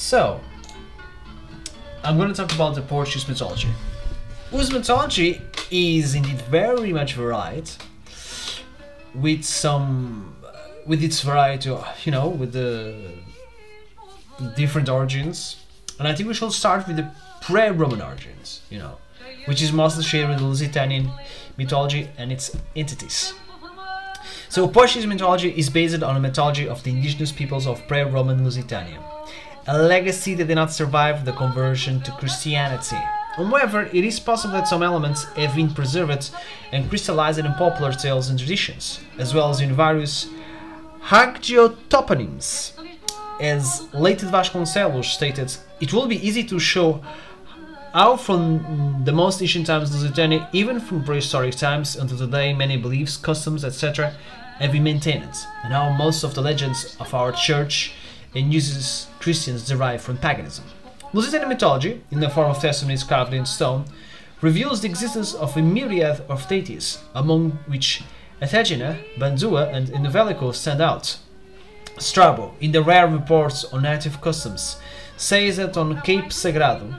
So, I'm going to talk about the Portuguese mythology. Whose mythology is indeed very much varied, with some, with its variety, you know, with the different origins. And I think we should start with the pre-Roman origins, you know, which is mostly shared with the Lusitanian mythology and its entities. So Portuguese mythology is based on the mythology of the indigenous peoples of pre-Roman Lusitania, a legacy that did not survive the conversion to Christianity. However, it is possible that some elements have been preserved and crystallized in popular tales and traditions, as well as in various hagiotoponyms. As Leite Vasconcelos stated, it will be easy to show how from the most ancient times Lusitania, even from prehistoric times until today, many beliefs, customs, etc. have been maintained, and how most of the legends of our church and uses Christians derived from paganism. Lusitanian mythology, in the form of testimonies carved in stone, reveals the existence of a myriad of deities, among which Athena, Bandua, and Endovelico stand out. Strabo, in the rare reports on native customs, says that on Cape Sagrado,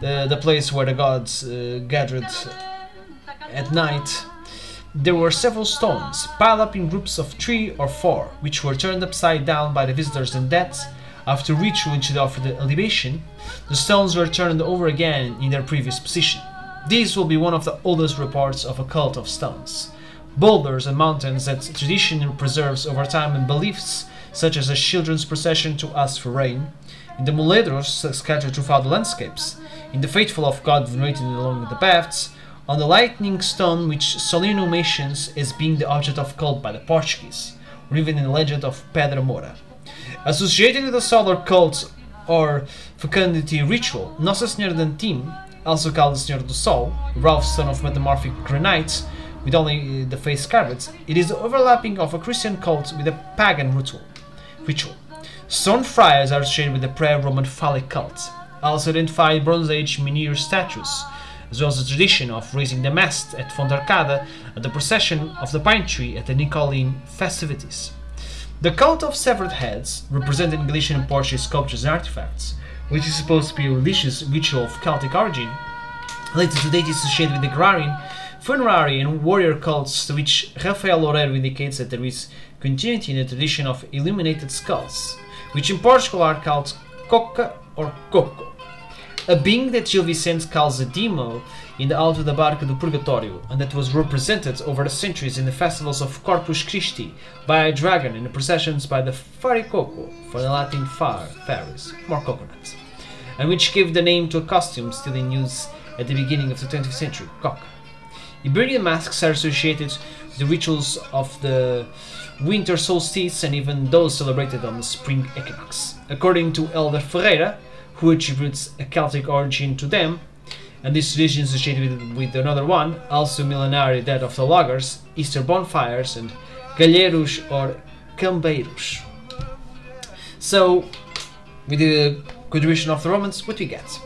the, the place where the gods uh, gathered at night, there were several stones piled up in groups of three or four, which were turned upside down by the visitors and that, after ritual which offered libation, the stones were turned over again in their previous position. This will be one of the oldest reports of a cult of stones. Boulders and mountains that tradition preserves over time and beliefs, such as a children's procession to ask for rain, in the muledros scattered throughout the landscapes, in the faithful of God venerated along the paths, on the lightning stone which Solino mentions as being the object of cult by the Portuguese, or even in the legend of Pedra Mora. Associated with the solar cult or fecundity ritual, Nossa Senhora de Antim, also called the Senhora do Sol, Ralph son of metamorphic granite, with only uh, the face carved, it is the overlapping of a Christian cult with a pagan ritual. ritual. Stone friars are associated with the pre-Roman phallic cult, also identified Bronze Age menhir statues, as well as the tradition of raising the mast at Fontarcada at the procession of the pine tree at the Nicolene festivities. The cult of severed heads, represented in Galician and Portuguese sculptures and artifacts, which is supposed to be a religious ritual of Celtic origin, later to date associated with the agrarian, funerary, and warrior cults, to which Rafael Loureiro indicates that there is continuity in the tradition of illuminated skulls, which in Portugal are called coca or coco, a being that Gil Vicente calls a demo in the Auto da Barca do Purgatorio, and that was represented over the centuries in the festivals of Corpus Christi by a dragon in the processions by the Farricoco, for the Latin far, Faris, more coconuts, and which gave the name to a costume still in use at the beginning of the 20th century, coca. Iberian masks are associated with the rituals of the winter solstice and even those celebrated on the spring equinox. According to Elder Ferreira, who attributes a Celtic origin to them, and this tradition is associated with, another one, also millenary, that of the loggers, Easter bonfires, and galheiros or cambeiros. So, with the contribution of the Romans, what do we get?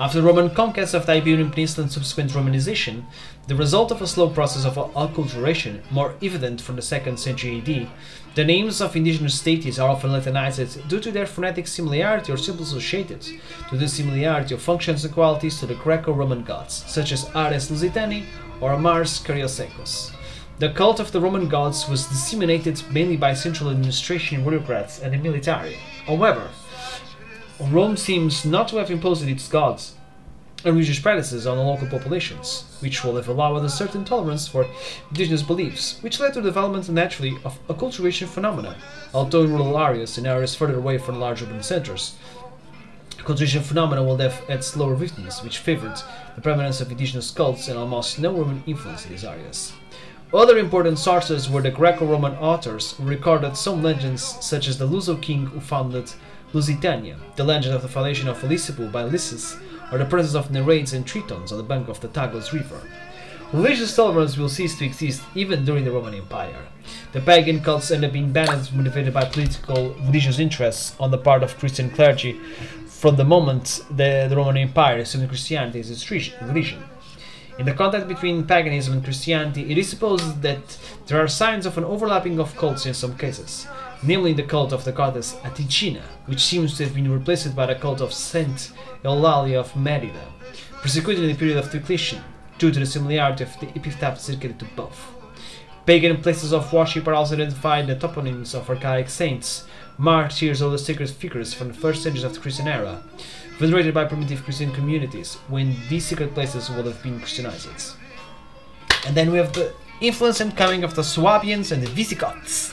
After the Roman conquest of the Iberian Peninsula and subsequent Romanization, the result of a slow process of acculturation, more evident from the 2nd century AD, the names of indigenous deities are often Latinized due to their phonetic similarity or simply associated to the similarity of functions and qualities to the Greco-Roman gods, such as Ares Lusitani or Mars Caryosecos. The cult of the Roman gods was disseminated mainly by central administration bureaucrats and the military. However, Rome seems not to have imposed its gods and religious practices on the local populations, which will have allowed a certain tolerance for indigenous beliefs, which led to the development naturally of acculturation phenomena, although in rural areas and areas further away from large urban centers. Acculturation phenomena will have had slower victims, which favored the prevalence of indigenous cults and almost no Roman influence in these areas. Other important sources were the Greco-Roman authors who recorded some legends such as the Luso king who founded Lusitania, the legend of the foundation of Felicipo by Ulysses, or the presence of Nereids and Tritons on the bank of the Tagus River. Religious tolerance will cease to exist even during the Roman Empire. The pagan cults end up being banned, motivated by political religious interests on the part of Christian clergy from the moment the, the Roman Empire assumed Christianity as its religion. In the contact between paganism and Christianity, it is supposed that there are signs of an overlapping of cults in some cases, namely the cult of the goddess Aticina, which seems to have been replaced by the cult of Saint Eulalia of Merida, persecuted in the period of Diocletian, due to the similarity of the epitaph dedicated to both. Pagan places of worship are also identified in the toponyms of archaic saints, martyrs, or the sacred figures from the first centuries of the Christian era, venerated by primitive Christian communities when these secret places would have been Christianized. And then we have the influence and coming of the Swabians and the Visigoths.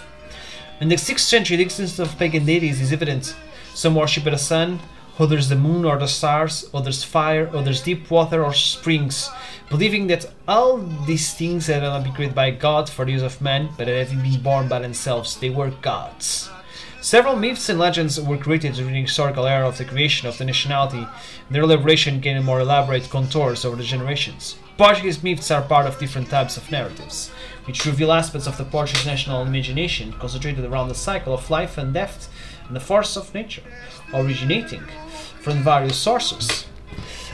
In the 6th century, the existence of pagan deities is evident. Some worship the sun, others the moon or the stars, others fire, others deep water or springs, believing that all these things had not been created by God for the use of man, but having been born by themselves, they were gods. Several myths and legends were created during the historical era of the creation of the nationality, and their elaboration gained more elaborate contours over the generations. Portuguese myths are part of different types of narratives, which reveal aspects of the Portuguese national imagination concentrated around the cycle of life and death and the force of nature, originating from various sources.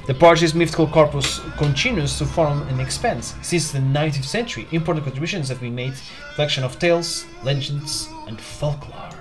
The Portuguese mythical corpus continues to form and expand. Since the 19th century, important contributions have been made collection of tales, legends, and folklore.